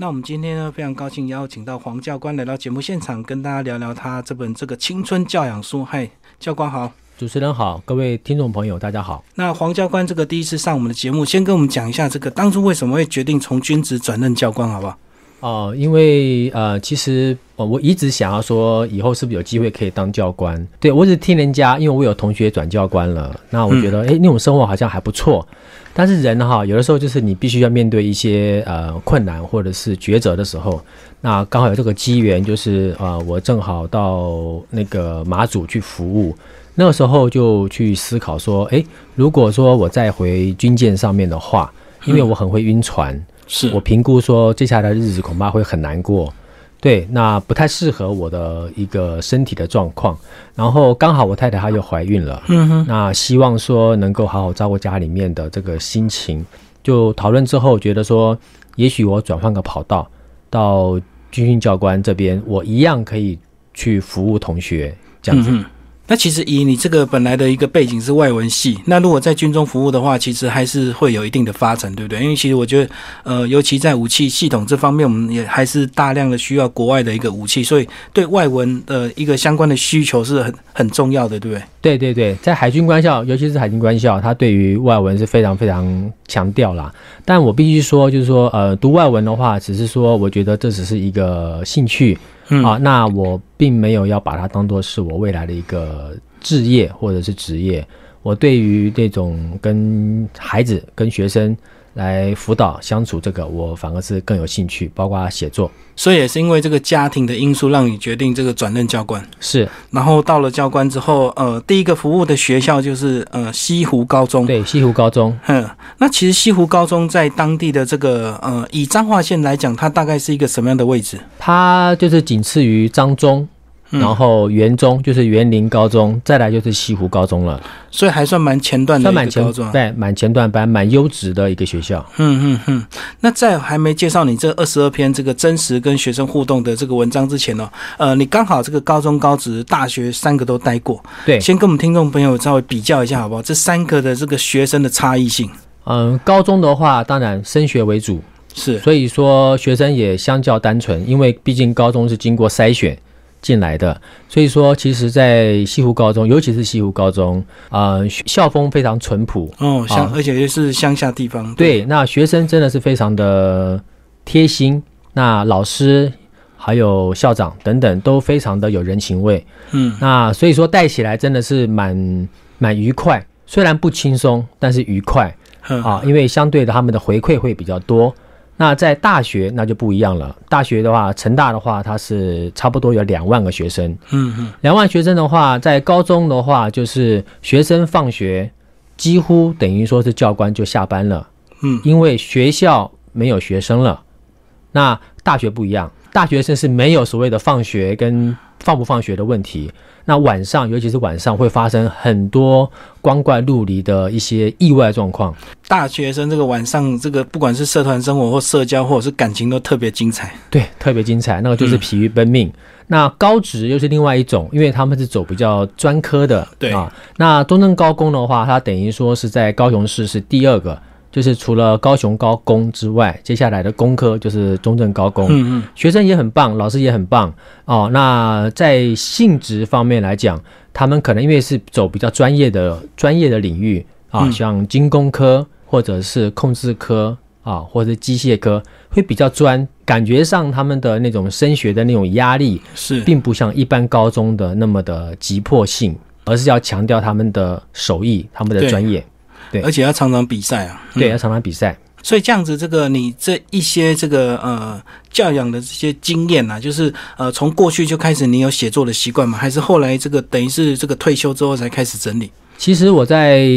那我们今天呢，非常高兴邀请到黄教官来到节目现场，跟大家聊聊他这本这个青春教养书。嗨，教官好，主持人好，各位听众朋友大家好。那黄教官这个第一次上我们的节目，先跟我们讲一下这个当初为什么会决定从军职转任教官，好不好？哦，因为呃，其实我一直想要说，以后是不是有机会可以当教官？对我只听人家，因为我有同学转教官了，那我觉得哎，那种生活好像还不错。但是人哈，有的时候就是你必须要面对一些呃困难或者是抉择的时候，那刚好有这个机缘，就是呃我正好到那个马祖去服务，那个时候就去思考说，哎，如果说我再回军舰上面的话，因为我很会晕船，是我评估说接下来的日子恐怕会很难过。对，那不太适合我的一个身体的状况，然后刚好我太太她又怀孕了，嗯哼，那希望说能够好好照顾家里面的这个心情，就讨论之后觉得说，也许我转换个跑道，到军训教官这边，我一样可以去服务同学这样子。那其实以你这个本来的一个背景是外文系，那如果在军中服务的话，其实还是会有一定的发展，对不对？因为其实我觉得，呃，尤其在武器系统这方面，我们也还是大量的需要国外的一个武器，所以对外文的一个相关的需求是很很重要的，对不对？对对对，在海军官校，尤其是海军官校，它对于外文是非常非常强调啦。但我必须说，就是说，呃，读外文的话，只是说，我觉得这只是一个兴趣。啊，那我并没有要把它当做是我未来的一个置业或者是职业。我对于这种跟孩子、跟学生。来辅导相处，这个我反而是更有兴趣，包括写作。所以也是因为这个家庭的因素，让你决定这个转任教官。是，然后到了教官之后，呃，第一个服务的学校就是呃西湖高中。对，西湖高中。嗯，那其实西湖高中在当地的这个呃以彰化县来讲，它大概是一个什么样的位置？它就是仅次于彰中。然后园中就是园林高中，再来就是西湖高中了，所以还算蛮前段的一个高中，对，蛮前段班，蛮优质的一个学校。嗯嗯嗯。那在还没介绍你这二十二篇这个真实跟学生互动的这个文章之前呢，呃，你刚好这个高中、高职、大学三个都待过，对，先跟我们听众朋友稍微比较一下好不好？这三个的这个学生的差异性。嗯，高中的话，当然升学为主，是，所以说学生也相较单纯，因为毕竟高中是经过筛选。进来的，所以说，其实，在西湖高中，尤其是西湖高中，啊，校风非常淳朴。哦，乡，而且又是乡下地方，对，那学生真的是非常的贴心，那老师还有校长等等都非常的有人情味，嗯，那所以说带起来真的是蛮蛮愉快，虽然不轻松，但是愉快。啊，因为相对的他们的回馈会比较多。那在大学那就不一样了。大学的话，成大的话，它是差不多有两万个学生。嗯嗯，两万学生的话，在高中的话，就是学生放学，几乎等于说是教官就下班了。嗯，因为学校没有学生了。那大学不一样，大学生是没有所谓的放学跟放不放学的问题。那晚上，尤其是晚上，会发生很多光怪陆离的一些意外状况。大学生这个晚上，这个不管是社团生活或社交，或者是感情，都特别精彩。对，特别精彩，那个就是疲于奔命。那高职又是另外一种，因为他们是走比较专科的。对啊，那中正高工的话，它等于说是在高雄市是第二个。就是除了高雄高工之外，接下来的工科就是中正高工。嗯嗯，学生也很棒，老师也很棒哦。那在性质方面来讲，他们可能因为是走比较专业的专业的领域啊，像精工科或者是控制科啊，或者机械科，会比较专。感觉上他们的那种升学的那种压力是，并不像一般高中的那么的急迫性，而是要强调他们的手艺，他们的专业。对，而且要常常比赛啊，对，要常常比赛。所以这样子，这个你这一些这个呃教养的这些经验啊，就是呃从过去就开始你有写作的习惯吗？还是后来这个等于是这个退休之后才开始整理？其实我在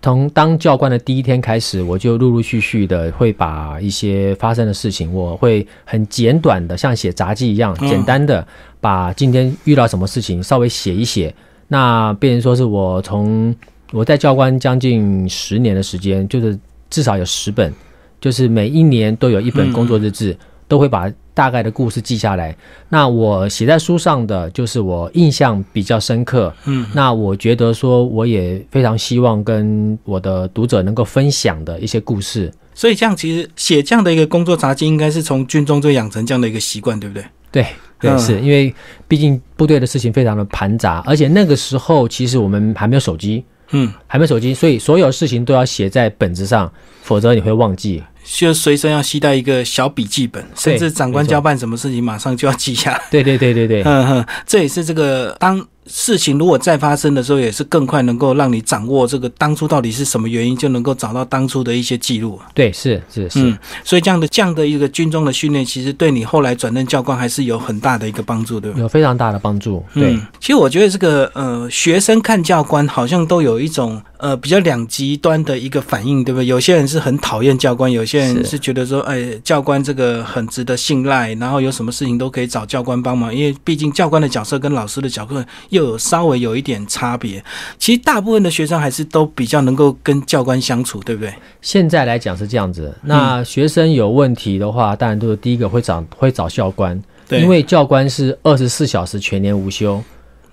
从当教官的第一天开始，我就陆陆续续的会把一些发生的事情，我会很简短的像写杂记一样，简单的把今天遇到什么事情稍微写一写。那变成说是我从。我在教官将近十年的时间，就是至少有十本，就是每一年都有一本工作日志，都会把大概的故事记下来。那我写在书上的，就是我印象比较深刻。嗯，那我觉得说，我也非常希望跟我的读者能够分享的一些故事，所以这样其实写这样的一个工作杂记，应该是从军中就养成这样的一个习惯，对不对？对对，是因为毕竟部队的事情非常的繁杂，而且那个时候其实我们还没有手机，嗯，还没手机，所以所有事情都要写在本子上，否则你会忘记。就随身要携带一个小笔记本，甚至长官交办什么事情，马上就要记下。对对对对对，嗯哼，这也是这个当。事情如果再发生的时候，也是更快能够让你掌握这个当初到底是什么原因，就能够找到当初的一些记录。对，是是是。嗯，所以这样的这样的一个军中的训练，其实对你后来转任教官还是有很大的一个帮助，对吧？有非常大的帮助。对，其实我觉得这个呃，学生看教官好像都有一种呃比较两极端的一个反应，对不对？有些人是很讨厌教官，有些人是觉得说，哎，教官这个很值得信赖，然后有什么事情都可以找教官帮忙，因为毕竟教官的角色跟老师的角色。又有稍微有一点差别，其实大部分的学生还是都比较能够跟教官相处，对不对？现在来讲是这样子。那学生有问题的话，当然都是第一个会找会找教官，因为教官是二十四小时全年无休。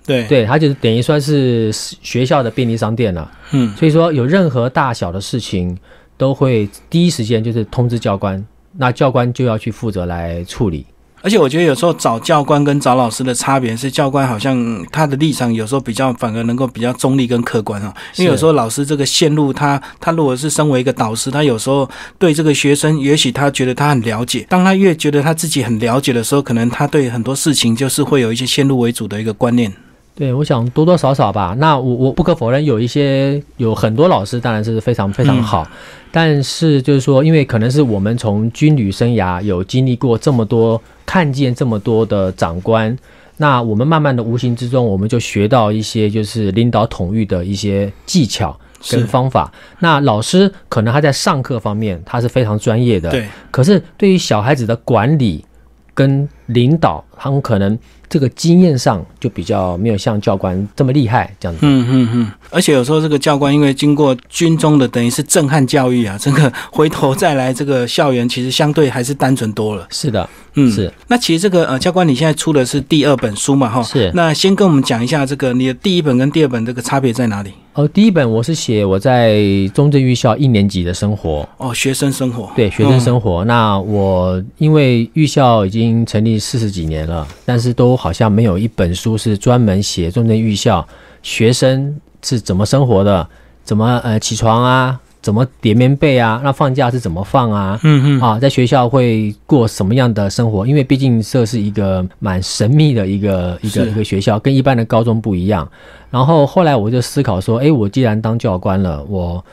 对，对他就是等于算是学校的便利商店了。嗯，所以说有任何大小的事情，都会第一时间就是通知教官，那教官就要去负责来处理。而且我觉得有时候找教官跟找老师的差别是，教官好像他的立场有时候比较反而能够比较中立跟客观哈。因为有时候老师这个线路，他他如果是身为一个导师，他有时候对这个学生，也许他觉得他很了解。当他越觉得他自己很了解的时候，可能他对很多事情就是会有一些先入为主的一个观念。对，我想多多少少吧。那我我不可否认，有一些有很多老师当然是非常非常好，但是就是说，因为可能是我们从军旅生涯有经历过这么多，看见这么多的长官，那我们慢慢的无形之中，我们就学到一些就是领导统御的一些技巧跟方法。那老师可能他在上课方面他是非常专业的，对。可是对于小孩子的管理跟领导，他们可能。这个经验上就比较没有像教官这么厉害，这样子。嗯嗯嗯。而且有时候这个教官因为经过军中的等于是震撼教育啊，这个回头再来这个校园，其实相对还是单纯多了。是的，嗯是。那其实这个呃教官，你现在出的是第二本书嘛？哈。是。那先跟我们讲一下这个你的第一本跟第二本这个差别在哪里？哦，第一本我是写我在中正预校一年级的生活。哦，学生生活。对，学生生活。那我因为预校已经成立四十几年了，但是都好像没有一本书是专门写中正预校学生是怎么生活的，怎么呃起床啊，怎么叠棉被啊，那放假是怎么放啊？嗯嗯啊，在学校会过什么样的生活？因为毕竟这是一个蛮神秘的一个一个一个学校，跟一般的高中不一样。然后后来我就思考说，哎，我既然当教官了，我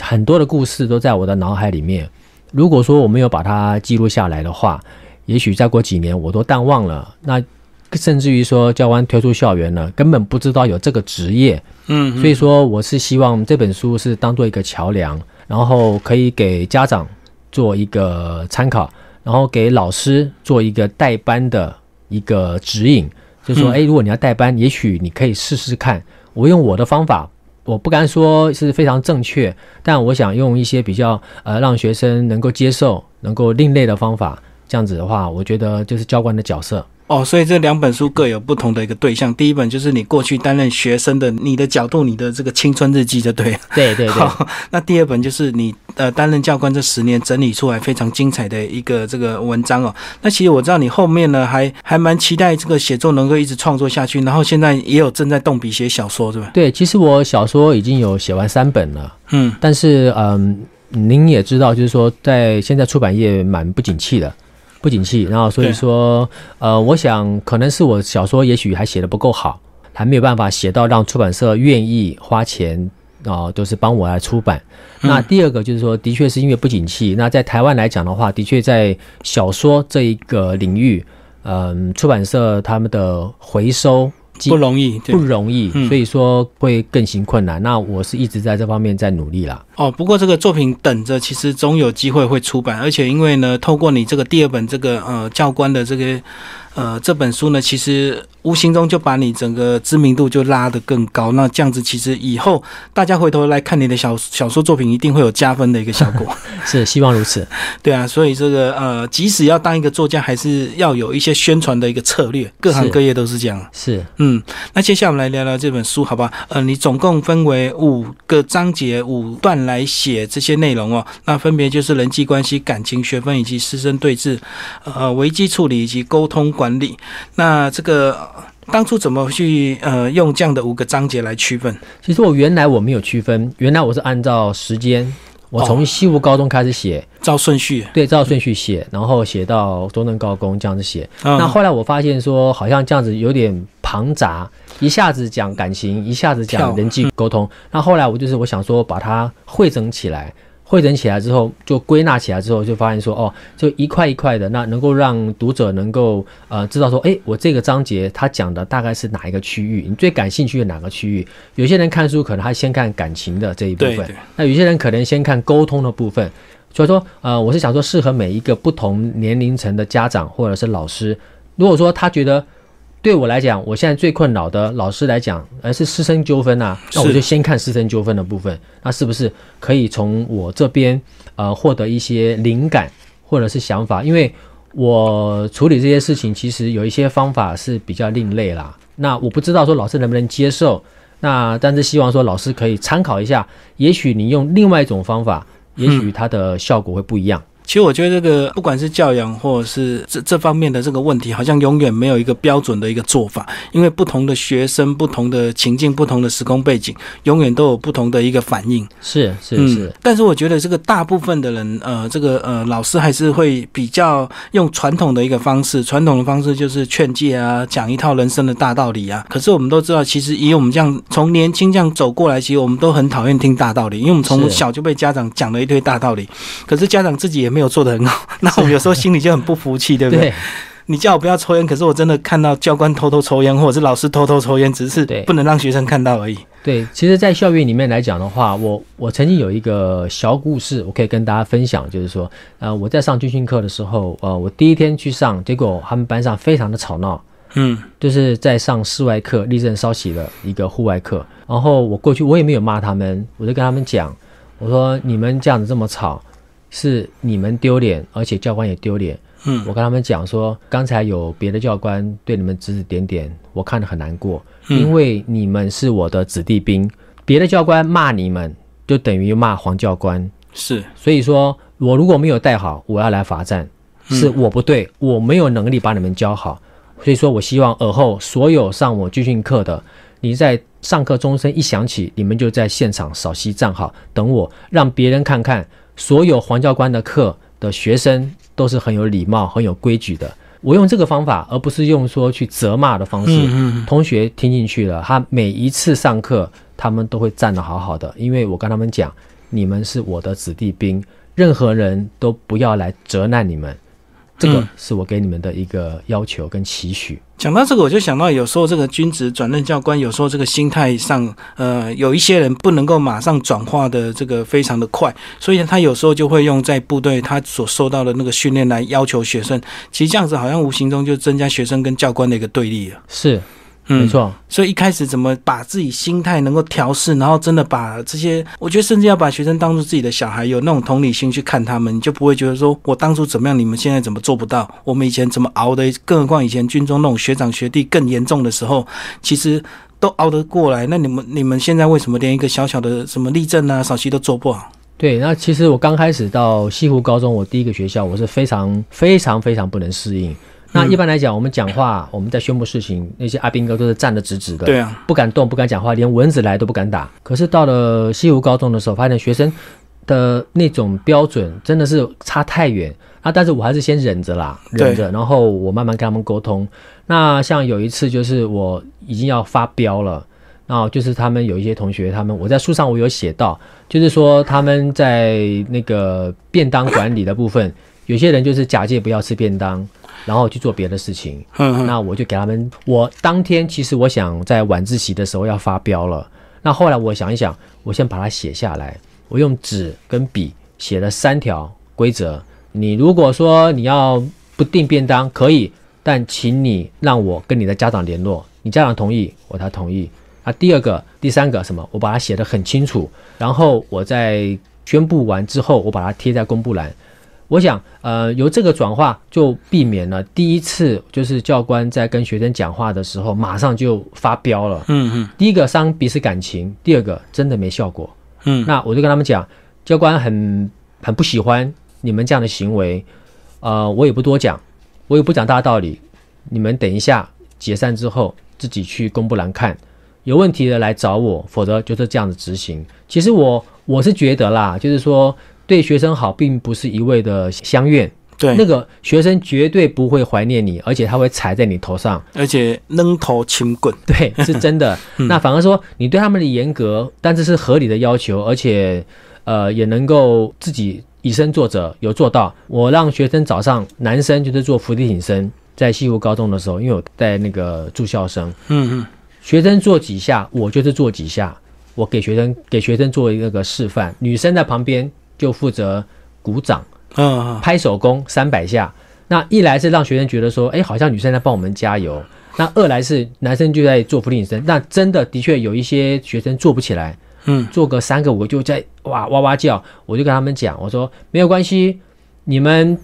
很多的故事都在我的脑海里面。如果说我没有把它记录下来的话，也许再过几年我都淡忘了。那甚至于说教官退出校园了，根本不知道有这个职业。嗯，所以说我是希望这本书是当做一个桥梁，然后可以给家长做一个参考，然后给老师做一个代班的一个指引。就说，哎，如果你要代班，也许你可以试试看。我用我的方法，我不敢说是非常正确，但我想用一些比较呃让学生能够接受、能够另类的方法。这样子的话，我觉得就是教官的角色。哦，所以这两本书各有不同的一个对象。第一本就是你过去担任学生的你的角度，你的这个青春日记，就对。对对 对。那第二本就是你呃担任教官这十年整理出来非常精彩的一个这个文章哦。那其实我知道你后面呢还还蛮期待这个写作能够一直创作下去，然后现在也有正在动笔写小说，是吧？对，其实我小说已经有写完三本了。嗯。但是嗯，您也知道，就是说在现在出版业蛮不景气的。不景气，然后所以说，呃，我想可能是我小说也许还写的不够好，还没有办法写到让出版社愿意花钱啊，都是帮我来出版。那第二个就是说，的确是因为不景气。那在台湾来讲的话，的确在小说这一个领域，嗯，出版社他们的回收。不容易，不容易，所以说会更行困难。那我是一直在这方面在努力啦。哦，不过这个作品等着，其实总有机会会出版。而且因为呢，透过你这个第二本这个呃教官的这个。呃，这本书呢，其实无形中就把你整个知名度就拉得更高。那这样子，其实以后大家回头来看你的小小说作品，一定会有加分的一个效果。是，希望如此。对啊，所以这个呃，即使要当一个作家，还是要有一些宣传的一个策略。各行各业都是这样。是，嗯嗯，那接下来我们来聊聊这本书，好吧？呃，你总共分为五个章节、五段来写这些内容哦。那分别就是人际关系、感情学分以及师生对峙、呃危机处理以及沟通管理。那这个当初怎么去呃用这样的五个章节来区分？其实我原来我没有区分，原来我是按照时间。我从西湖高中开始写，照顺序，对，照顺序写，然后写到中正高工这样子写。那后来我发现说，好像这样子有点庞杂，一下子讲感情，一下子讲人际沟通。那后来我就是我想说，把它汇整起来。汇整起来之后，就归纳起来之后，就发现说，哦，就一块一块的，那能够让读者能够呃知道说，哎，我这个章节他讲的大概是哪一个区域，你最感兴趣的哪个区域？有些人看书可能他先看感情的这一部分，那有些人可能先看沟通的部分。所以说，呃，我是想说，适合每一个不同年龄层的家长或者是老师，如果说他觉得。对我来讲，我现在最困扰的老师来讲，而是师生纠纷呐。那我就先看师生纠纷的部分，那是不是可以从我这边呃获得一些灵感或者是想法？因为我处理这些事情，其实有一些方法是比较另类啦。那我不知道说老师能不能接受，那但是希望说老师可以参考一下，也许你用另外一种方法，也许它的效果会不一样。其实我觉得这个不管是教养或者是这这方面的这个问题，好像永远没有一个标准的一个做法，因为不同的学生、不同的情境、不同的时空背景，永远都有不同的一个反应。是是是，但是我觉得这个大部分的人，呃，这个呃老师还是会比较用传统的一个方式，传统的方式就是劝诫啊，讲一套人生的大道理啊。可是我们都知道，其实以我们这样从年轻这样走过来，其实我们都很讨厌听大道理，因为我们从小就被家长讲了一堆大道理，可是家长自己也没。没有做的很好，那我们有时候心里就很不服气，对不对？你叫我不要抽烟，可是我真的看到教官偷偷抽烟，或者是老师偷偷抽烟，只是不能让学生看到而已。对，其实，在校园里面来讲的话，我我曾经有一个小故事，我可以跟大家分享，就是说，呃，我在上军训课的时候，呃，我第一天去上，结果他们班上非常的吵闹，嗯，就是在上室外课，立正稍息的一个户外课，然后我过去，我也没有骂他们，我就跟他们讲，我说你们这样子这么吵。是你们丢脸，而且教官也丢脸。嗯，我跟他们讲说，刚才有别的教官对你们指指点点，我看得很难过，因为你们是我的子弟兵，别的教官骂你们，就等于骂黄教官。是，所以说我如果没有带好，我要来罚站，是我不对，我没有能力把你们教好。所以说我希望尔后所有上我军训课的，你在上课钟声一响起，你们就在现场扫息站好，等我，让别人看看。所有黄教官的课的学生都是很有礼貌、很有规矩的。我用这个方法，而不是用说去责骂的方式。同学听进去了，他每一次上课，他们都会站得好好的，因为我跟他们讲，你们是我的子弟兵，任何人都不要来责难你们。这个是我给你们的一个要求跟期许。讲到这个，我就想到有时候这个君子转任教官，有时候这个心态上，呃，有一些人不能够马上转化的这个非常的快，所以他有时候就会用在部队他所受到的那个训练来要求学生。其实这样子好像无形中就增加学生跟教官的一个对立了。是。没错，所以一开始怎么把自己心态能够调试，然后真的把这些，我觉得甚至要把学生当做自己的小孩，有那种同理心去看他们，你就不会觉得说我当初怎么样，你们现在怎么做不到？我们以前怎么熬的？更何况以前军中那种学长学弟更严重的时候，其实都熬得过来。那你们你们现在为什么连一个小小的什么立正啊、扫息都做不好？对，那其实我刚开始到西湖高中，我第一个学校，我是非常非常非常不能适应。那一般来讲，我们讲话，我们在宣布事情，那些阿兵哥都是站得直直的，对啊，不敢动，不敢讲话，连蚊子来都不敢打。可是到了西湖高中的时候，发现学生的那种标准真的是差太远啊！但是我还是先忍着啦，忍着，然后我慢慢跟他们沟通。那像有一次，就是我已经要发飙了，然后就是他们有一些同学，他们我在书上我有写到，就是说他们在那个便当管理的部分，有些人就是假借不要吃便当。然后去做别的事情，那我就给他们。我当天其实我想在晚自习的时候要发飙了，那后来我想一想，我先把它写下来。我用纸跟笔写了三条规则：你如果说你要不定便当可以，但请你让我跟你的家长联络，你家长同意我才同意。啊，第二个、第三个什么，我把它写得很清楚。然后我在宣布完之后，我把它贴在公布栏。我想，呃，由这个转化就避免了第一次就是教官在跟学生讲话的时候马上就发飙了。嗯嗯第一个伤彼此感情，第二个真的没效果。嗯，那我就跟他们讲，教官很很不喜欢你们这样的行为，呃，我也不多讲，我也不讲大道理，你们等一下解散之后自己去公布栏看，有问题的来找我，否则就是这样子执行。其实我我是觉得啦，就是说对学生好，并不是一味的相怨，对，那个学生绝对不会怀念你，而且他会踩在你头上。而且扔头轻棍，对，是真的。那反而说你对他们的严格，但这是合理的要求，而且呃也能够自己以身作则，有做到。我让学生早上男生就是做伏地挺身，在西湖高中的时候，因为我带那个住校生，嗯嗯。学生做几下，我就是做几下，我给学生给学生做一个个示范，女生在旁边就负责鼓掌。嗯嗯，拍手功三百下。那一来是让学生觉得说，哎，好像女生在帮我们加油；那二来是男生就在做俯卧撑。那真的的确有一些学生做不起来，嗯，做个三个五个就在哇哇哇叫。我就跟他们讲，我说没有关系，你们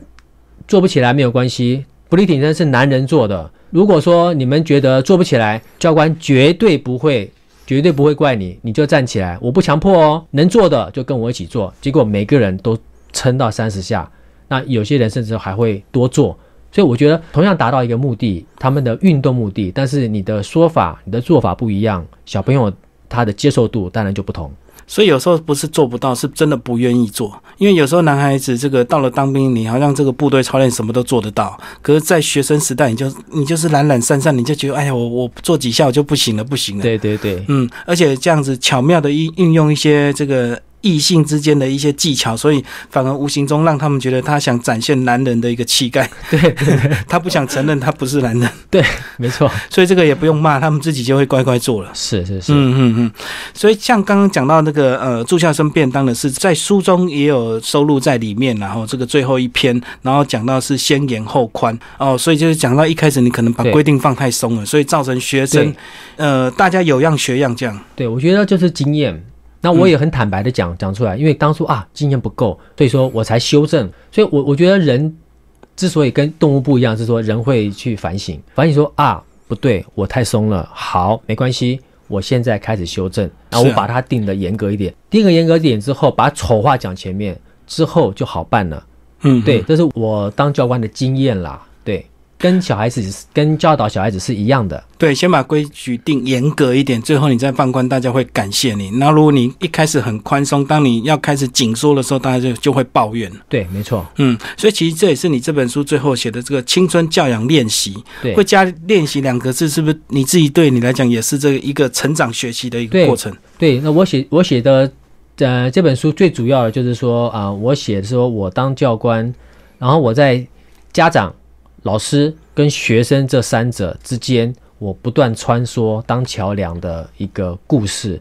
做不起来没有关系，俯卧撑是男人做的。如果说你们觉得做不起来，教官绝对不会。绝对不会怪你，你就站起来，我不强迫哦，能做的就跟我一起做。结果每个人都撑到三十下，那有些人甚至还会多做。所以我觉得同样达到一个目的，他们的运动目的，但是你的说法、你的做法不一样，小朋友他的接受度当然就不同。所以有时候不是做不到，是真的不愿意做。因为有时候男孩子这个到了当兵，你好像这个部队操练什么都做得到，可是，在学生时代，你就你就是懒懒散散，你就觉得哎呀，我我做几下我就不行了，不行了。对对对，嗯，而且这样子巧妙的运运用一些这个。异性之间的一些技巧，所以反而无形中让他们觉得他想展现男人的一个气概。对，他不想承认他不是男人。对，没错。所以这个也不用骂，他们自己就会乖乖做了。是是是。嗯嗯嗯。所以像刚刚讲到那个呃住校生便当的事，在书中也有收录在里面。然后这个最后一篇，然后讲到是先严后宽哦，所以就是讲到一开始你可能把规定放太松了，所以造成学生呃大家有样学样这样。对，我觉得就是经验。那我也很坦白的讲讲出来，因为当初啊经验不够，所以说我才修正。所以，我我觉得人之所以跟动物不一样，是说人会去反省，反省说啊不对，我太松了。好，没关系，我现在开始修正。然后我把它定的严格一点，定个严格点之后，把丑话讲前面之后就好办了。嗯，对，这是我当教官的经验啦。对。跟小孩子、跟教导小孩子是一样的。对，先把规矩定严格一点，最后你再放宽，大家会感谢你。那如果你一开始很宽松，当你要开始紧缩的时候，大家就就会抱怨。对，没错。嗯，所以其实这也是你这本书最后写的这个青春教养练习，对，会加练习两个字，是不是你自己对你来讲也是这一个成长学习的一个过程？对，那我写我写的呃这本书最主要的就是说啊，我写的说我当教官，然后我在家长。老师跟学生这三者之间，我不断穿梭当桥梁的一个故事。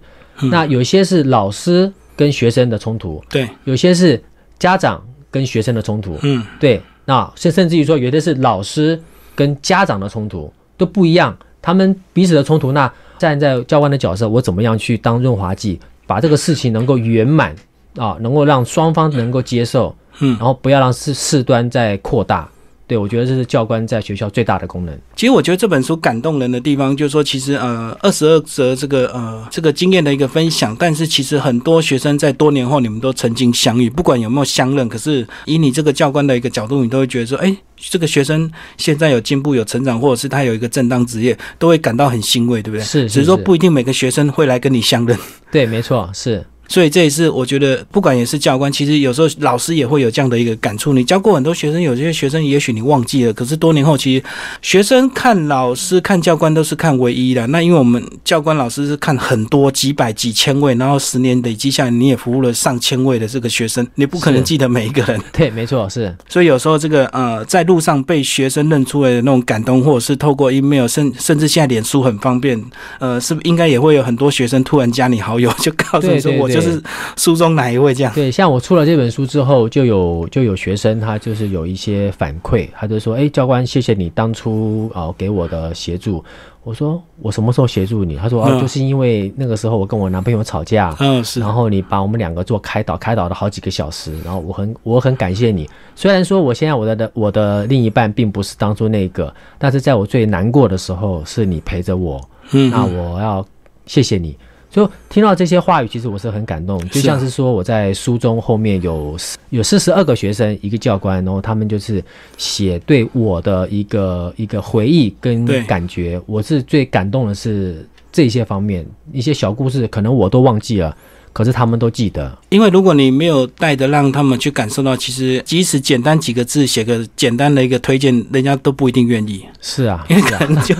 那有些是老师跟学生的冲突，对；有些是家长跟学生的冲突，嗯，对。那甚甚至于说，有的是老师跟家长的冲突都不一样，他们彼此的冲突。那站在教官的角色，我怎么样去当润滑剂，把这个事情能够圆满啊，能够让双方能够接受，嗯，然后不要让事事端再扩大。对，我觉得这是教官在学校最大的功能。其实我觉得这本书感动人的地方，就是说，其实呃，二十二则这个呃这个经验的一个分享，但是其实很多学生在多年后，你们都曾经相遇，不管有没有相认，可是以你这个教官的一个角度，你都会觉得说，哎，这个学生现在有进步、有成长，或者是他有一个正当职业，都会感到很欣慰，对不对？是，只是说不一定每个学生会来跟你相认。对，没错，是。所以这也是我觉得，不管也是教官，其实有时候老师也会有这样的一个感触。你教过很多学生，有些学生也许你忘记了，可是多年后，其实学生看老师、看教官都是看唯一的。那因为我们教官老师是看很多几百几千位，然后十年累积下来，你也服务了上千位的这个学生，你不可能记得每一个人。对，没错，是。所以有时候这个呃，在路上被学生认出来的那种感动，或者是透过 email，甚甚至现在脸书很方便，呃，是不是应该也会有很多学生突然加你好友，就告诉你说我。就是书中哪一位这样？对，像我出了这本书之后，就有就有学生他就是有一些反馈，他就说：“哎，教官，谢谢你当初啊给我的协助。”我说：“我什么时候协助你？”他说：“哦，就是因为那个时候我跟我男朋友吵架，嗯，是，然后你把我们两个做开导，开导了好几个小时，然后我很我很感谢你。虽然说我现在我的的我的另一半并不是当初那个，但是在我最难过的时候是你陪着我，嗯，那我要谢谢你。”就听到这些话语，其实我是很感动，就像是说我在书中后面有有四十二个学生，一个教官，然后他们就是写对我的一个一个回忆跟感觉，我是最感动的是这些方面一些小故事，可能我都忘记了。可是他们都记得，因为如果你没有带的让他们去感受到，其实即使简单几个字写个简单的一个推荐，人家都不一定愿意。是啊，因为可能就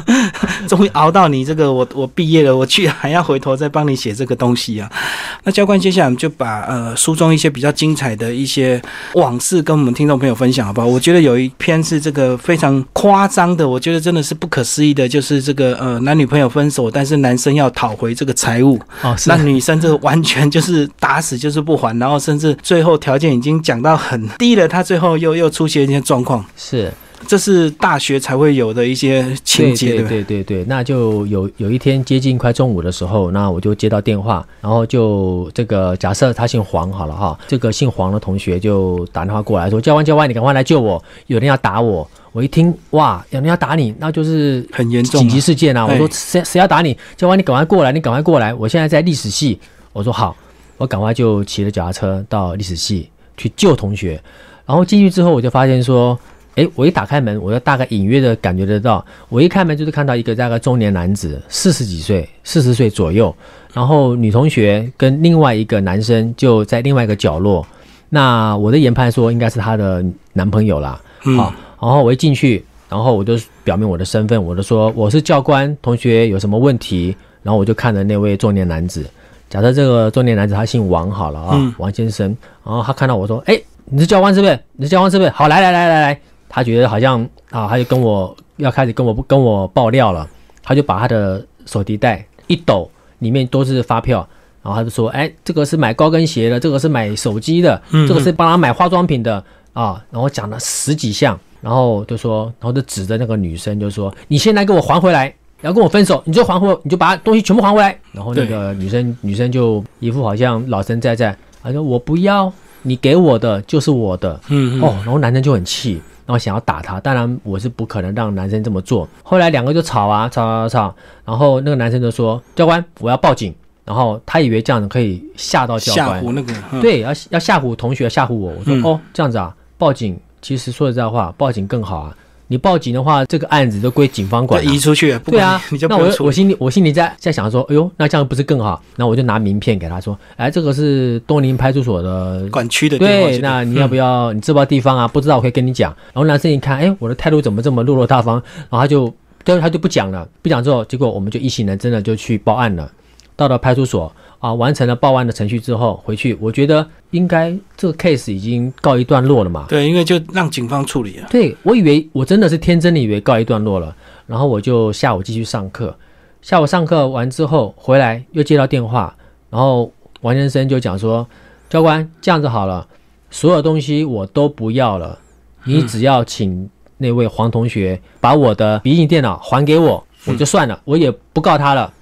终于熬到你这个，我我毕业了，我去还要回头再帮你写这个东西啊。那教官接下来我们就把呃书中一些比较精彩的一些往事跟我们听众朋友分享好不好？我觉得有一篇是这个非常夸张的，我觉得真的是不可思议的，就是这个呃男女朋友分手，但是男生要讨回这个财物，哦，那女生这个完全。就是打死就是不还，然后甚至最后条件已经讲到很低了，他最后又又出现一些状况。是，这是大学才会有的一些情节。对对对对，那就有有一天接近快中午的时候，那我就接到电话，然后就这个假设他姓黄好了哈，这个姓黄的同学就打电话过来说：“教官教官，你赶快来救我，有人要打我。”我一听哇，有人要打你，那就是很严重紧急事件啊！我说谁谁要打你？教官你赶快过来，你赶快过来！我现在在历史系。我说好。我赶快就骑着脚踏车到历史系去救同学，然后进去之后，我就发现说，哎，我一打开门，我就大概隐约的感觉得到，我一开门就是看到一个大概中年男子，四十几岁，四十岁左右，然后女同学跟另外一个男生就在另外一个角落，那我的研判说应该是她的男朋友啦，好，然后我一进去，然后我就表明我的身份，我就说我是教官，同学有什么问题，然后我就看着那位中年男子。假设这个中年男子他姓王好了啊，王先生，然后他看到我说：“哎，你是教官是不是？你是教官是不是？好，来来来来来。”他觉得好像啊，他就跟我要开始跟我跟我爆料了。他就把他的手提袋一抖，里面都是发票，然后他就说：“哎，这个是买高跟鞋的，这个是买手机的，这个是帮他买化妆品的啊。”然后讲了十几项，然后就说，然后就指着那个女生就说：“你现在给我还回来。”要跟我分手，你就还回，你就把东西全部还回来。然后那个女生，女生就一副好像老生在在，她说我不要，你给我的就是我的。嗯哦，然后男生就很气，然后想要打她。当然我是不可能让男生这么做。后来两个就吵啊吵吵吵，然后那个男生就说：“教官，我要报警。”然后他以为这样子可以吓到教官，吓唬那个对，要要吓唬同学，吓唬我。我说哦，这样子啊，报警。其实说实在话，报警更好啊。你报警的话，这个案子都归警方管，移出去。对啊，你就那我我心里我心里在在想说，哎呦，那这样不是更好？那我就拿名片给他说，哎，这个是东宁派出所的管区的。对，那你要不要？你知不知道地方啊？不知道，我可以跟你讲。然后男生一看，哎，我的态度怎么这么落落大方？然后他就，对，他就不讲了。不讲之后，结果我们就一行人真的就去报案了，到了派出所。啊，完成了报案的程序之后回去，我觉得应该这个 case 已经告一段落了嘛。对，因为就让警方处理了。对，我以为我真的是天真的以为告一段落了，然后我就下午继续上课。下午上课完之后回来又接到电话，然后王先生就讲说：“教官，这样子好了，所有东西我都不要了，你只要请那位黄同学把我的笔记电脑还给我，我就算了，我也不告他了。”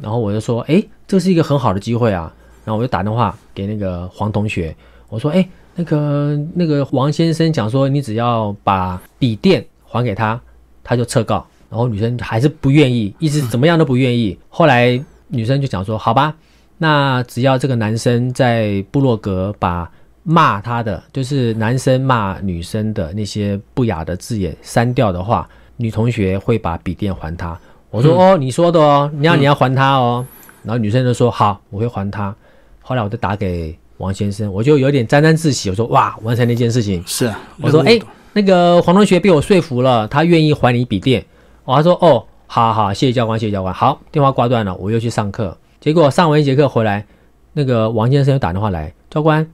然后我就说：“哎。”这是一个很好的机会啊！然后我就打电话给那个黄同学，我说：“哎，那个那个王先生讲说，你只要把笔电还给他，他就撤告。”然后女生还是不愿意，一直怎么样都不愿意。后来女生就讲说：“好吧，那只要这个男生在部落格把骂他的，就是男生骂女生的那些不雅的字眼删掉的话，女同学会把笔电还他。”我说：“哦，你说的哦，你要你要还他哦。”然后女生就说：“好，我会还他。”后来我就打给王先生，我就有点沾沾自喜，我说：“哇，完成了一件事情。”是啊，我说：“哎，那个黄同学被我说服了，他愿意还你笔电。”我他说：“哦，好好，谢谢教官，谢谢教官。”好，电话挂断了，我又去上课。结果上完一节课回来，那个王先生又打电话来：“教官，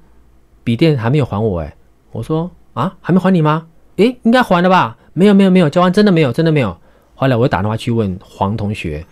笔电还没有还我。”哎，我说：“啊，还没还你吗？”诶，应该还了吧？没有，没有，没有，教官真的没有，真的没有。后来我又打电话去问黄同学。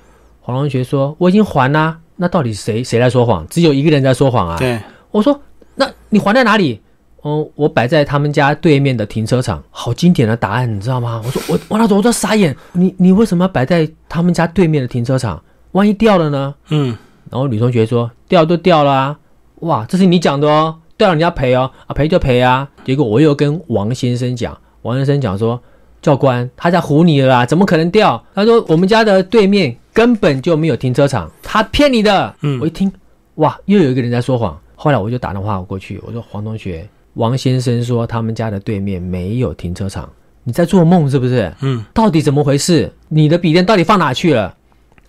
黄同学说：“我已经还啦，那到底谁谁在说谎？只有一个人在说谎啊。对，我说那你还在哪里？哦，我摆在他们家对面的停车场。好经典的答案，你知道吗？我说我我那时候我都傻眼，你你为什么要摆在他们家对面的停车场？万一掉了呢？嗯，然后女同学说掉都掉了啊，哇，这是你讲的哦，掉了你要赔哦，啊赔就赔啊。结果我又跟王先生讲，王先生讲说教官他在唬你了啦，怎么可能掉？他说我们家的对面根本就没有停车场，他骗你的。嗯我一听，哇，又有一个人在说谎。后来我就打电话过去，我说黄同学，王先生说他们家的对面没有停车场，你在做梦是不是？嗯，到底怎么回事？你的笔电到底放哪去了？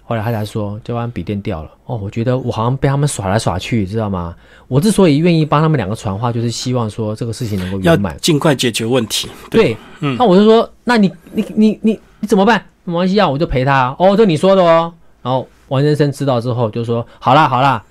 后来他才说，教官笔电掉了。哦，我觉得我好像被他们耍来耍去，知道吗？我之所以愿意帮他们两个传话，就是希望说这个事情能够圆满。尽快解决问题。对，嗯那我就说，那你你你你你怎么办？没关系啊，我就陪他。哦，这你说的哦。然后王先生知道之后就说，好啦好啦，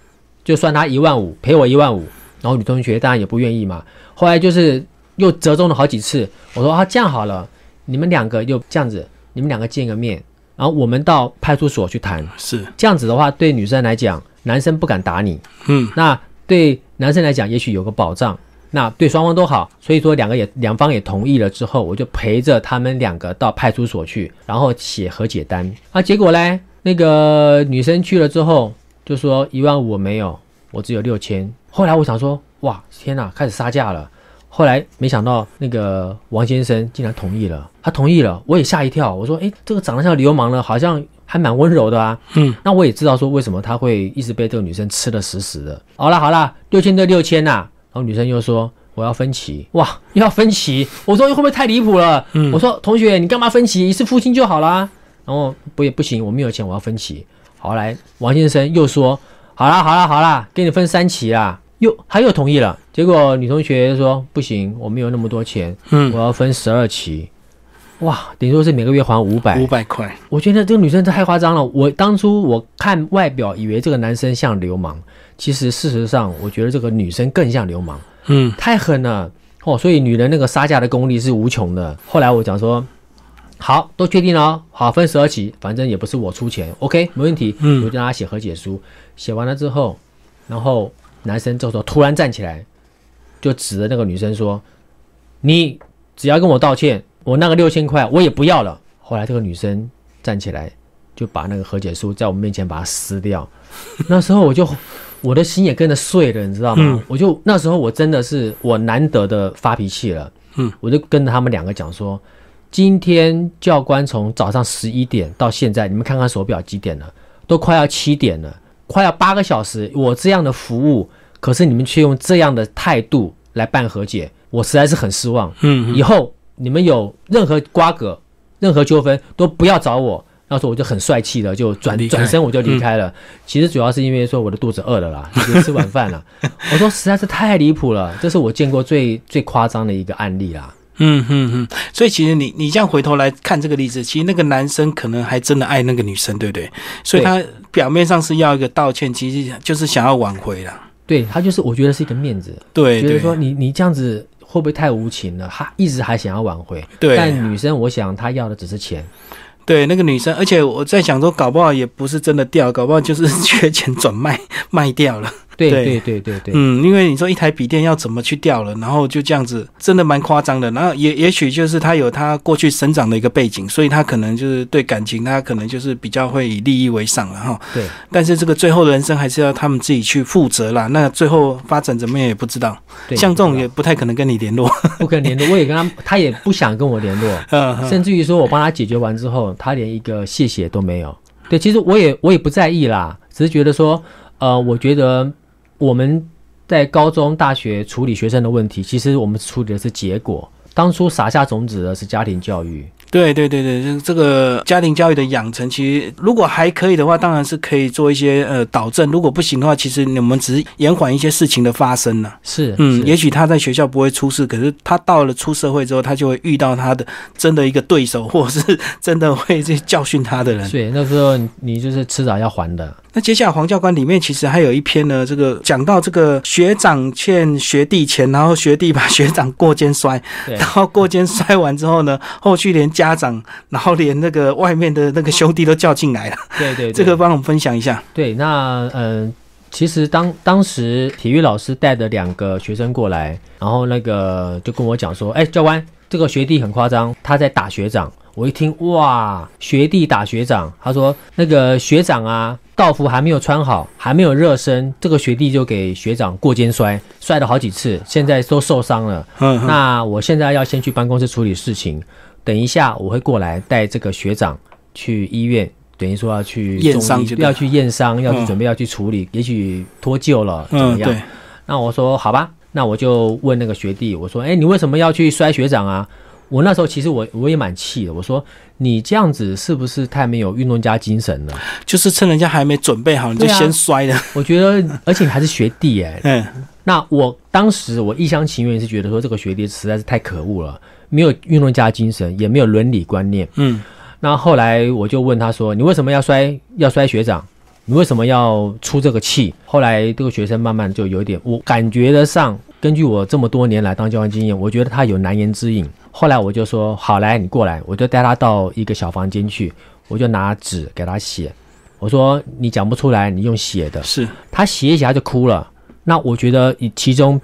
就算他一万五，赔我一万五。然后女同学当然也不愿意嘛。后来就是又折中了好几次。我说啊，这样好了，你们两个就这样子，你们两个见个面，然后我们到派出所去谈。是，这样子的话，对女生来讲，男生不敢打你，嗯，那对男生来讲，也许有个保障，那对双方都好。所以说，两个也两方也同意了之后，我就陪着他们两个到派出所去，然后写和解单。啊，结果嘞，那个女生去了之后就说一万五我没有，我只有六千。后来我想说，哇，天哪，开始杀价了。后来没想到那个王先生竟然同意了，他同意了，我也吓一跳。我说，诶，这个长得像流氓的，好像还蛮温柔的啊。嗯，那我也知道说为什么他会一直被这个女生吃的死死的。好啦好啦，六千对六千呐。然后女生又说我要分期，哇，又要分期。我说会不会太离谱了？嗯我说同学你干嘛分期？一次付清就好啦。然后不也不行，我没有钱，我要分期。好来，王先生又说好啦好啦好啦，给你分三期啦。又他又同意了，结果女同学说不行，我没有那么多钱，嗯我要分十二期。哇，等于说是每个月还五百五，百块。我觉得这个女生太夸张了。我当初我看外表以为这个男生像流氓，其实事实上我觉得这个女生更像流氓，嗯，太狠了哦。所以女人那个杀价的功力是无穷的。后来我讲说，好，都确定了哦，好分十二期，反正也不是我出钱，OK，没问题。嗯我就让他写和解书，写完了之后，然后男生这时候突然站起来，就指着那个女生说：“你只要跟我道歉，我那个六千块我也不要了。”后来这个女生站起来，就把那个和解书在我们面前把它撕掉。那时候我就我的心也跟着碎了，你知道吗？嗯我就那时候我真的是我难得的发脾气了。嗯，我就跟着他们两个讲说，今天教官从早上十一点到现在，你们看看手表几点了？都快要七点了，快要八个小时。我这样的服务，可是你们却用这样的态度来办和解，我实在是很失望。嗯以后你们有任何瓜葛、任何纠纷，都不要找我。那时候我就很帅气的就转转身我就离开了。其实主要是因为说我的肚子饿了啦，已经吃晚饭了。我说实在是太离谱了，这是我见过最最夸张的一个案例啦。嗯嗯嗯，所以其实你你这样回头来看这个例子，其实那个男生可能还真的爱那个女生，对不对？所以他表面上是要一个道歉，其实就是想要挽回啦。对他就是我觉得是一个面子，对对觉得说你你这样子会不会太无情了？他一直还想要挽回，对但女生我想她要的只是钱。对，那个女生，而且我在想说，搞不好也不是真的掉，搞不好就是缺钱转卖卖掉了。对对对对对对，嗯，因为你说一台笔电要怎么去掉了，然后就这样子，真的蛮夸张的。然后也也许就是他有他过去生长的一个背景，所以他可能就是对感情，他可能就是比较会以利益为上了哈。对但是这个最后的人生还是要他们自己去负责啦。那最后发展怎么样也不知道，对，像这种也不太可能跟你联络。不可能联络，我也跟他，他也不想跟我联络。嗯甚至于说我帮他解决完之后，他连一个谢谢都没有。对，其实我也我也不在意啦，只是觉得说，呃，我觉得我们在高中、大学处理学生的问题，其实我们处理的是结果。当初撒下种子的是家庭教育，对对对对，这这个家庭教育的养成，其实如果还可以的话，当然是可以做一些呃导正；如果不行的话，其实你们只是延缓一些事情的发生呢。是，嗯，也许他在学校不会出事，可是他到了出社会之后，他就会遇到他的真的一个对手，或者是真的会去教训他的人。对，那时候你就是迟早要还的。那接下来黄教官里面其实还有一篇呢，这个讲到这个学长欠学弟钱，然后学弟把学长过肩摔，然后过肩摔完之后呢，后续连家长，然后连那个外面的那个兄弟都叫进来了。对对，这个帮我们分享一下。对，那嗯。其实当当时体育老师带着两个学生过来，然后那个就跟我讲说：“哎，教官，这个学弟很夸张，他在打学长。”我一听，哇，学弟打学长。他说：“那个学长啊，道服还没有穿好，还没有热身，这个学弟就给学长过肩摔，摔了好几次，现在都受伤了。那我现在要先去办公室处理事情，等一下我会过来带这个学长去医院。”等于说要去验伤，要去验伤，要去准备要去处理，也许脱臼了怎么样？那我说好吧，那我就问那个学弟，我说：“哎，你为什么要去摔学长啊？”我那时候其实我我也蛮气的，我说：“你这样子是不是太没有运动家精神了？就是趁人家还没准备好你就先摔了。”我觉得，而且你还是学弟哎。嗯。那我当时我一厢情愿是觉得说这个学弟实在是太可恶了，没有运动家精神，也没有伦理观念。嗯。那后来我就问他说：“你为什么要摔要摔学长？你为什么要出这个气？”后来这个学生慢慢就有点，我感觉得上，根据我这么多年来当教官经验，我觉得他有难言之隐。后来我就说：“好，来你过来。”我就带他到一个小房间去，我就拿纸给他写。我说：“你讲不出来，你用写的。”是他写一写他就哭了。那我觉得其中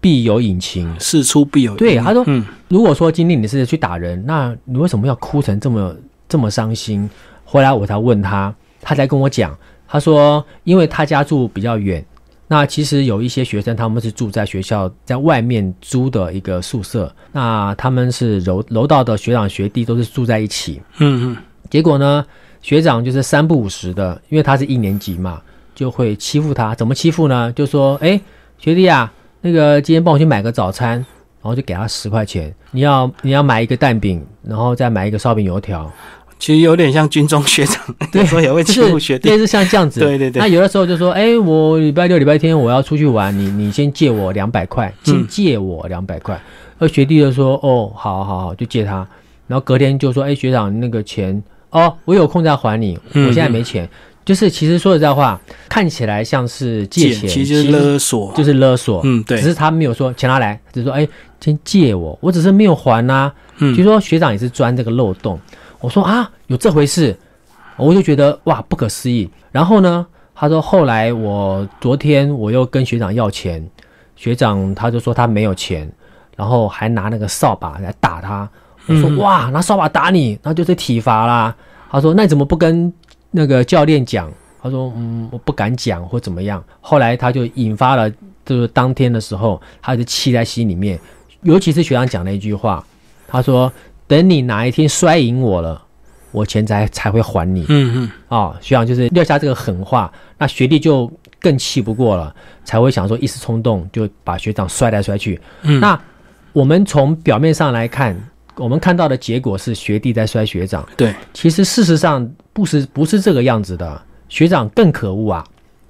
必有隐情，事出必有。对，他说：“嗯，如果说今天你是去打人，那你为什么要哭成这么？”这么伤心，后来我才问他，他才跟我讲，他说，因为他家住比较远，那其实有一些学生他们是住在学校在外面租的一个宿舍，那他们是楼楼道的学长学弟都是住在一起，嗯嗯，结果呢，学长就是三不五时的，因为他是一年级嘛，就会欺负他，怎么欺负呢？就说，哎，学弟啊，那个今天帮我去买个早餐，然后就给他十块钱，你要你要买一个蛋饼，然后再买一个烧饼油条。其实有点像军中学长，对，说也会欺负学弟，类似像这样子。对对对。那有的时候就说，哎，我礼拜六、礼拜天我要出去玩，你你先借我两百块，先借我两百块。而学弟就说，哦，好好好，就借他。然后隔天就说，哎，学长那个钱，哦，我有空再还你，我现在没钱。就是其实说实在话，看起来像是借钱，其实勒索，就是勒索。嗯，对。只是他没有说钱拿来，只是说，哎，先借我，我只是没有还呐。嗯。就说学长也是钻这个漏洞。我说啊，有这回事，我就觉得哇，不可思议。然后呢，他说后来我昨天我又跟学长要钱，学长他就说他没有钱，然后还拿那个扫把来打他。我说哇，拿扫把打你，那就是体罚啦。他说那你怎么不跟那个教练讲？他说嗯，我不敢讲或怎么样。后来他就引发了，就是当天的时候，他就气在心里面，尤其是学长讲了一句话，他说。等你哪一天摔赢我了，我钱才才会还你。嗯嗯，啊，学长就是撂下这个狠话，那学弟就更气不过了，才会想说一时冲动就把学长摔来摔去。嗯，那我们从表面上来看，我们看到的结果是学弟在摔学长。对，其实事实上不是不是这个样子的，学长更可恶啊，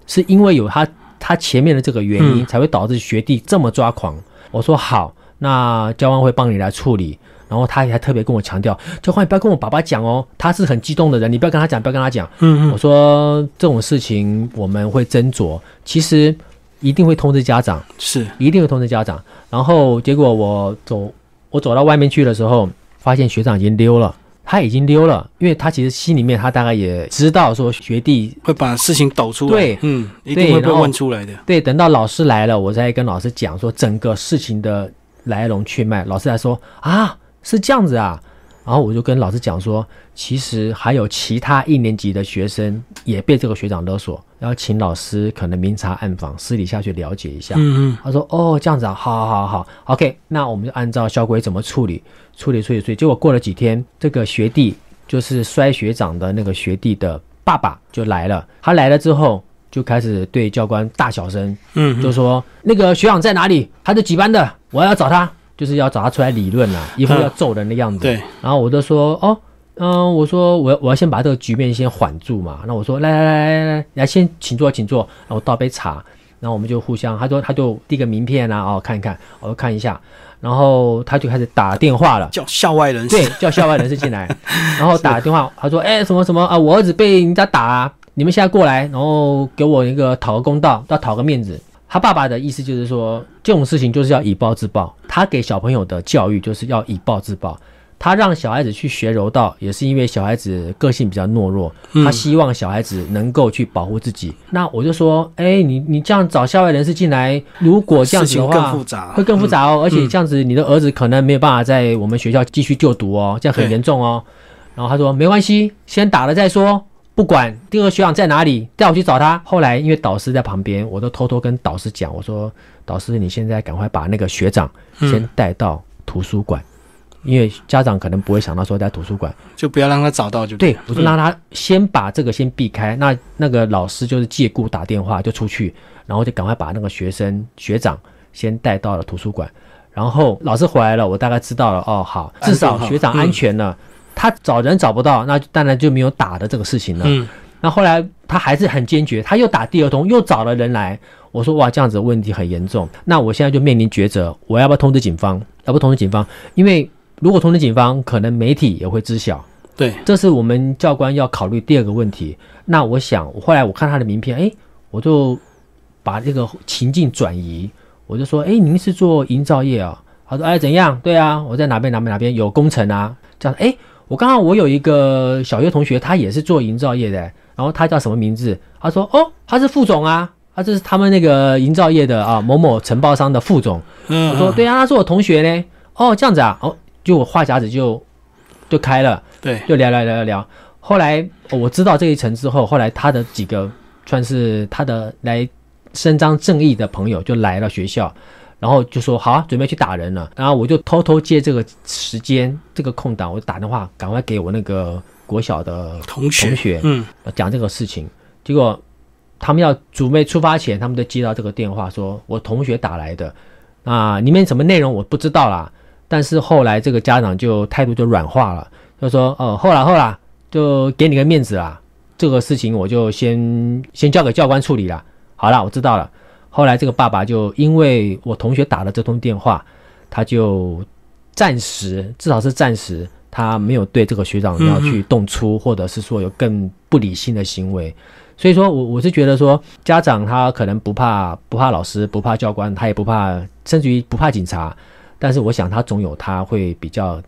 是因为有他他前面的这个原因，才会导致学弟这么抓狂。我说好，那教官会帮你来处理。然后他还特别跟我强调，教官你不要跟我爸爸讲哦，他是很激动的人，你不要跟他讲，不要跟他讲。嗯嗯，我说这种事情我们会斟酌，其实一定会通知家长，是一定会通知家长。然后结果我走，我走到外面去的时候，发现学长已经溜了，他已经溜了，因为他其实心里面他大概也知道说学弟会把事情抖出来，对，嗯，一定会被问出来的。对，等到老师来了，我再跟老师讲说整个事情的来龙去脉，老师来说啊。是这样子啊，然后我就跟老师讲说，其实还有其他一年级的学生也被这个学长勒索，然后请老师可能明察暗访，私底下去了解一下。嗯嗯，他说哦这样子啊，好好好好，OK，那我们就按照校规怎么处理，处理处理处理。结果过了几天，这个学弟就是摔学长的那个学弟的爸爸就来了，他来了之后就开始对教官大小声，嗯，就说那个学长在哪里？他是几班的？我要找他。就是要找他出来理论啦，一副要揍人的样子。对，然后我就说，哦，嗯，我说我我要先把这个局面先缓住嘛。那我说，来来来来来，来先请坐，请坐。然后倒杯茶，然后我们就互相，他说他就递个名片啊，哦，看一看，我就看一下。然后他就开始打电话了，叫校外人士，对，叫校外人士进来。然后打电话，他说，哎，什么什么啊，我儿子被人家打，啊，你们现在过来，然后给我一个讨个公道，要讨个面子。他爸爸的意思就是说，这种事情就是要以暴制暴。他给小朋友的教育就是要以暴制暴。他让小孩子去学柔道，也是因为小孩子个性比较懦弱，他希望小孩子能够去保护自己。那我就说，哎，你你这样找校外人士进来，如果这样子的话，会更复杂哦。而且这样子，你的儿子可能没有办法在我们学校继续就读哦，这样很严重哦。然后他说，没关系，先打了再说，不管第二个学长在哪里，带我去找他。后来因为导师在旁边，我都偷偷跟导师讲，我说，导师，你现在赶快把那个学长先带到图书馆。因为家长可能不会想到说在图书馆，就不要让他找到就对，我就让他先把这个先避开。那那个老师就是借故打电话就出去，然后就赶快把那个学生学长先带到了图书馆。然后老师回来了，我大概知道了哦，好，至少学长安全了。他找人找不到，那当然就没有打的这个事情了。嗯。那后来他还是很坚决，他又打第二通，又找了人来。我说哇，这样子问题很严重。那我现在就面临抉择，我要不要通知警方？要不通知警方？因为如果通知警方，可能媒体也会知晓。对，这是我们教官要考虑第二个问题。那我想，后来我看他的名片，哎，我就把这个情境转移，我就说，哎，您是做营造业啊？他说，哎，怎样？对啊，我在哪边哪边哪边有工程啊？这样，哎，我刚刚我有一个小学同学，他也是做营造业的，然后他叫什么名字？他说，哦，他是副总啊，他这是他们那个营造业的啊，某某承包商的副总。嗯，我说，对啊，他是我同学呢。哦，这样子啊，哦。就我话匣子就就开了，对，就聊聊聊聊聊。后来我知道这一层之后，后来他的几个算是他的来伸张正义的朋友就来了学校，然后就说好啊，准备去打人了。然后我就偷偷借这个时间这个空档，我就打电话赶快给我那个国小的同学，同学，嗯，讲这个事情。结果他们要准备出发前，他们都接到这个电话，说我同学打来的，啊，里面什么内容我不知道啦。但是后来这个家长就态度就软化了，就说：“哦，后来后来就给你个面子啦，这个事情我就先先交给教官处理了。”好了，我知道了。后来这个爸爸就因为我同学打了这通电话，他就暂时至少是暂时，他没有对这个学长要去动粗，或者是说有更不理性的行为。所以说我我是觉得说，家长他可能不怕不怕老师，不怕教官，他也不怕，甚至于不怕警察。但是我想，他总有他会比较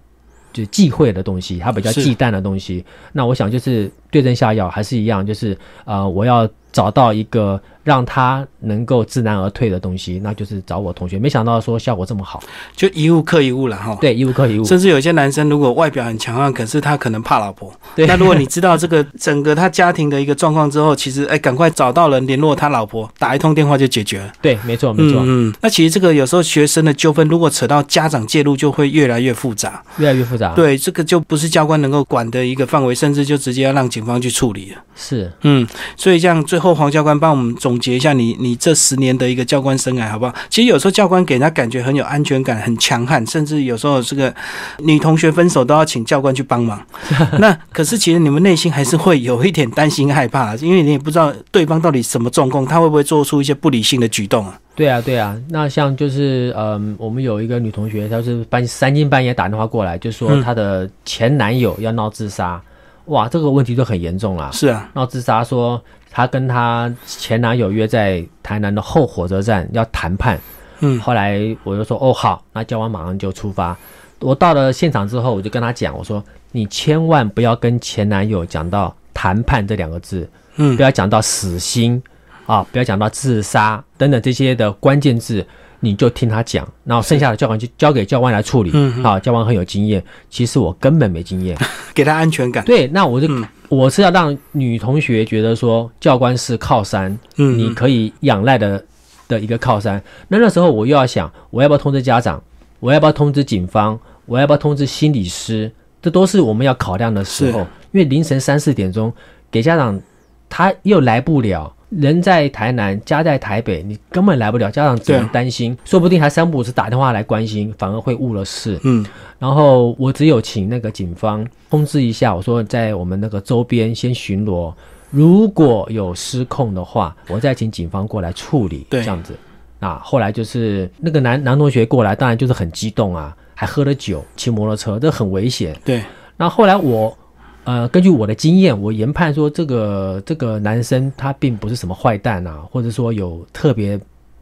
就忌讳的东西，他比较忌惮的东西。那我想就是对症下药，还是一样，就是呃，我要找到一个。让他能够知难而退的东西，那就是找我同学。没想到说效果这么好，就一物克一物了哈。对，一物克一物。甚至有些男生如果外表很强悍，可是他可能怕老婆。对。那如果你知道这个整个他家庭的一个状况之后，其实哎，赶快找到人联络他老婆，打一通电话就解决了。对，没错，没错。嗯。那其实这个有时候学生的纠纷，如果扯到家长介入，就会越来越复杂，越来越复杂。对，这个就不是教官能够管的一个范围，甚至就直接要让警方去处理了。是。嗯。所以这样，最后黄教官帮我们总结一下，你你。这十年的一个教官生涯，好不好？其实有时候教官给人家感觉很有安全感，很强悍，甚至有时候这个女同学分手都要请教官去帮忙。那可是其实你们内心还是会有一点担心害怕，因为你也不知道对方到底什么状况，他会不会做出一些不理性的举动啊？对啊，对啊。那像就是嗯，我们有一个女同学，她是半三更半夜打电话过来，就说她的前男友要闹自杀。哇，这个问题就很严重了。是啊，闹自杀说。她跟她前男友约在台南的后火车站要谈判，嗯，后来我就说哦好，那交完马上就出发。我到了现场之后，我就跟他讲，我说你千万不要跟前男友讲到谈判这两个字，嗯，不要讲到死心啊，不要讲到自杀等等这些的关键字。你就听他讲，然后剩下的教官就交给教官来处理。嗯，啊，教官很有经验，其实我根本没经验，给他安全感。对，那我就我是要让女同学觉得说教官是靠山，嗯，你可以仰赖的的一个靠山。那那时候我又要想，我要不要通知家长？我要不要通知警方？我要不要通知心理师？这都是我们要考量的时候。因为凌晨三四点钟给家长，他又来不了。人在台南，家在台北，你根本来不了。家长只能担心，说不定还三不五时打电话来关心，反而会误了事。嗯，然后我只有请那个警方通知一下，我说在我们那个周边先巡逻，如果有失控的话，我再请警方过来处理。对这样子。那后来就是那个男男同学过来，当然就是很激动啊，还喝了酒，骑摩托车，这很危险。对。那后来我呃，根据我的经验，我研判说这个这个男生他并不是什么坏蛋啊，或者说有特别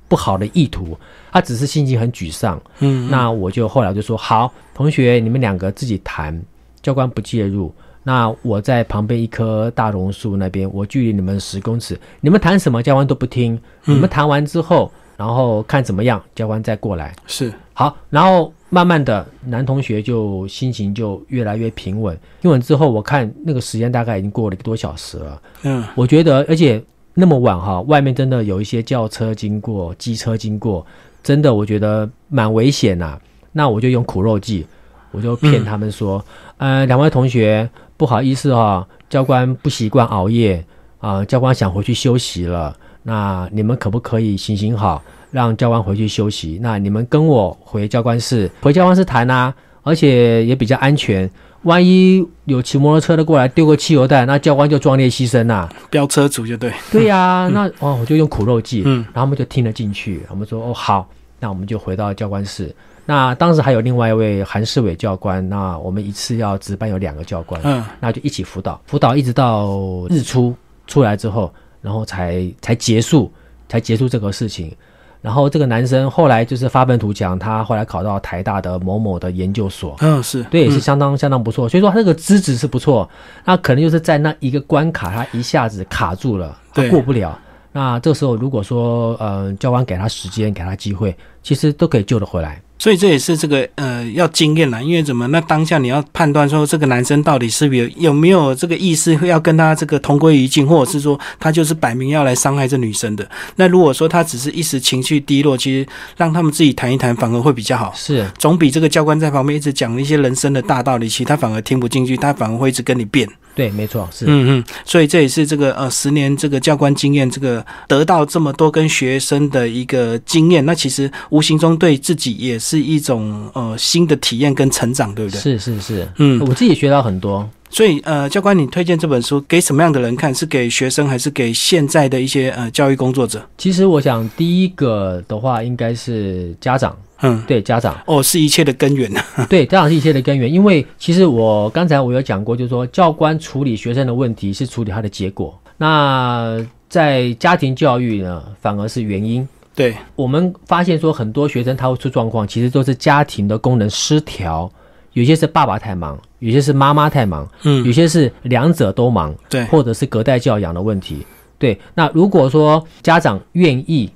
不好的意图，他只是心情很沮丧。嗯，那我就后来就说好，同学你们两个自己谈，教官不介入。那我在旁边一棵大榕树那边，我距离你们十公尺，你们谈什么教官都不听。你们谈完之后，然后看怎么样，教官再过来。是好，然后慢慢的男同学就心情就越来越平稳。平稳之后，我看那个时间大概已经过了一个多小时了。嗯，我觉得，而且那么晚哈，外面真的有一些轿车经过、机车经过，真的我觉得蛮危险呐、那我就用苦肉计，我就骗他们说，呃，两位同学，不好意思哈、教官不习惯熬夜啊、教官想回去休息了。那你们可不可以行行好，让教官回去休息？那你们跟我回教官室，回教官室谈啊，而且也比较安全。万一有骑摩托车的过来丢个汽油弹，那教官就壮烈牺牲呐、飙车族就对。对呀、那哦，我就用苦肉计，嗯然后他们就听了进去。我们说哦好，那我们就回到教官室。那当时还有另外一位韩世伟教官，那我们一次要值班有两个教官，嗯那就一起辅导，辅导一直到日出出来之后，然后才才结束，才结束这个事情。然后这个男生后来就是发愤图强，他后来考到台大的某某的研究所，嗯是，对，也是嗯相当相当不错。所以说他这个资质是不错，那可能就是在那一个关卡，他一下子卡住了，他过不了。那这时候如果说呃教官给他时间，给他机会，其实都可以救得回来。所以这也是这个呃要经验啦，因为怎么？那当下你要判断说这个男生到底是不是有有没有这个意思要跟他这个同归于尽，或者是说他就是摆明要来伤害这女生的。那如果说他只是一时情绪低落，其实让他们自己谈一谈反而会比较好。是总比这个教官在旁边一直讲一些人生的大道理，其实他反而听不进去，他反而会一直跟你辩。对，没错，是。嗯嗯，所以这也是这个呃十年这个教官经验，这个得到这么多跟学生的一个经验，那其实无形中对自己也是一种呃新的体验跟成长，对不对？是是是，嗯，我自己学到很多。所以呃，教官，你推荐这本书给什么样的人看？是给学生，还是给现在的一些呃教育工作者？其实我想第一个的话应该是家长，嗯，对家长，哦，是一切的根源呐。对家长是一切的根源。因为其实我刚才我有讲过，就是说教官处理学生的问题是处理他的结果，那在家庭教育呢，反而是原因。对，我们发现说，很多学生他会出状况，其实都是家庭的功能失调，有些是爸爸太忙，有些是妈妈太忙，嗯有嗯，些是两者都忙，对，或者是隔代教养的问题。对，那如果说家长愿意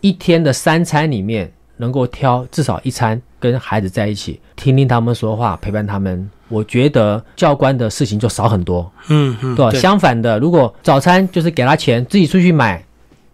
一天的三餐里面能够挑至少一餐跟孩子在一起，听听他们说话，陪伴他们，我觉得教官的事情就少很多。嗯嗯，对吧？相反的，如果早餐就是给他钱，自己出去买，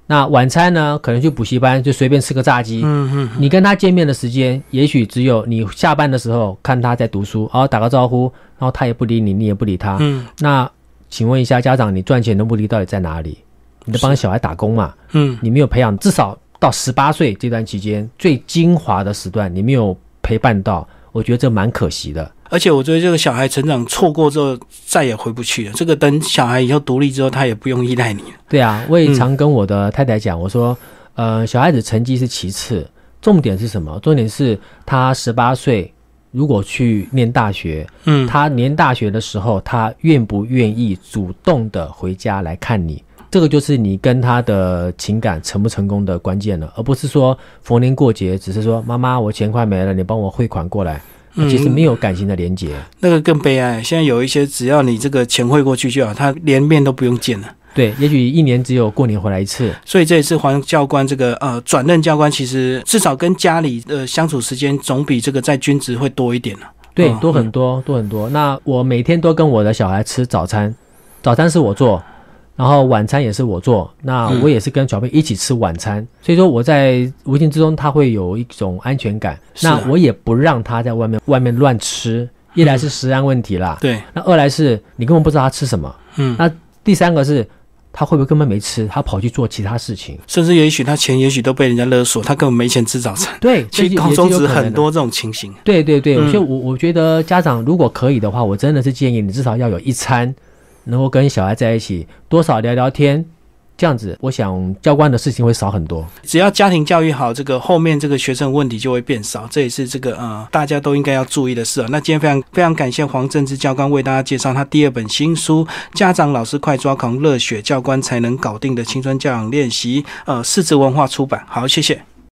那晚餐呢，可能去补习班就随便吃个炸鸡。嗯嗯，你跟他见面的时间，也许只有你下班的时候看他在读书，然后打个招呼，然后他也不理你，你也不理他。嗯那请问一下，家长，你赚钱的目的到底在哪里？你在帮小孩打工嘛？嗯，你没有培养，至少到十八岁这段期间最精华的时段，你没有陪伴到，我觉得这蛮可惜的。而且我觉得这个小孩成长错过之后再也回不去了。这个等小孩以后独立之后，他也不用依赖你了。对啊，我也常跟我的太太讲，我说，呃，小孩子成绩是其次，重点是什么？重点是他十八岁如果去念大学，嗯，他念大学的时候，他愿不愿意主动的回家来看你？这个就是你跟他的情感成不成功的关键了，而不是说逢年过节只是说妈妈我钱快没了，你帮我汇款过来，嗯其实没有感情的连接。那个更悲哀。现在有一些只要你这个钱汇过去就好，他连面都不用见了。对，也许一年只有过年回来一次。所以这一次黄教官这个呃转任教官，其实至少跟家里的相处时间总比这个在军职会多一点了。对嗯，多很多，多很多。那我每天都跟我的小孩吃早餐，早餐是我做，然后晚餐也是我做。那嗯我也是跟小朋友一起吃晚餐，所以说我在无形之中他会有一种安全感。啊那我也不让他在外面外面乱吃，一来是食安问题啦，对，那二来是你根本不知道他吃什么，嗯，那第三个是他会不会根本没吃，他跑去做其他事情。甚至也许他钱也许都被人家勒索，他根本没钱吃早餐。对，其实中有很多这种情形。对对对，嗯所以我我觉得家长如果可以的话，我真的是建议你至少要有一餐能够跟小孩在一起，多少聊聊天，这样子，我想教官的事情会少很多。只要家庭教育好，这个后面这个学生问题就会变少，这也是这个呃大家都应该要注意的事啊。那今天非常非常感谢黄正之教官为大家介绍他第二本新书《家长老师快抓狂热血教官才能搞定的青春教养练习》，呃，四字文化出版。好，谢谢。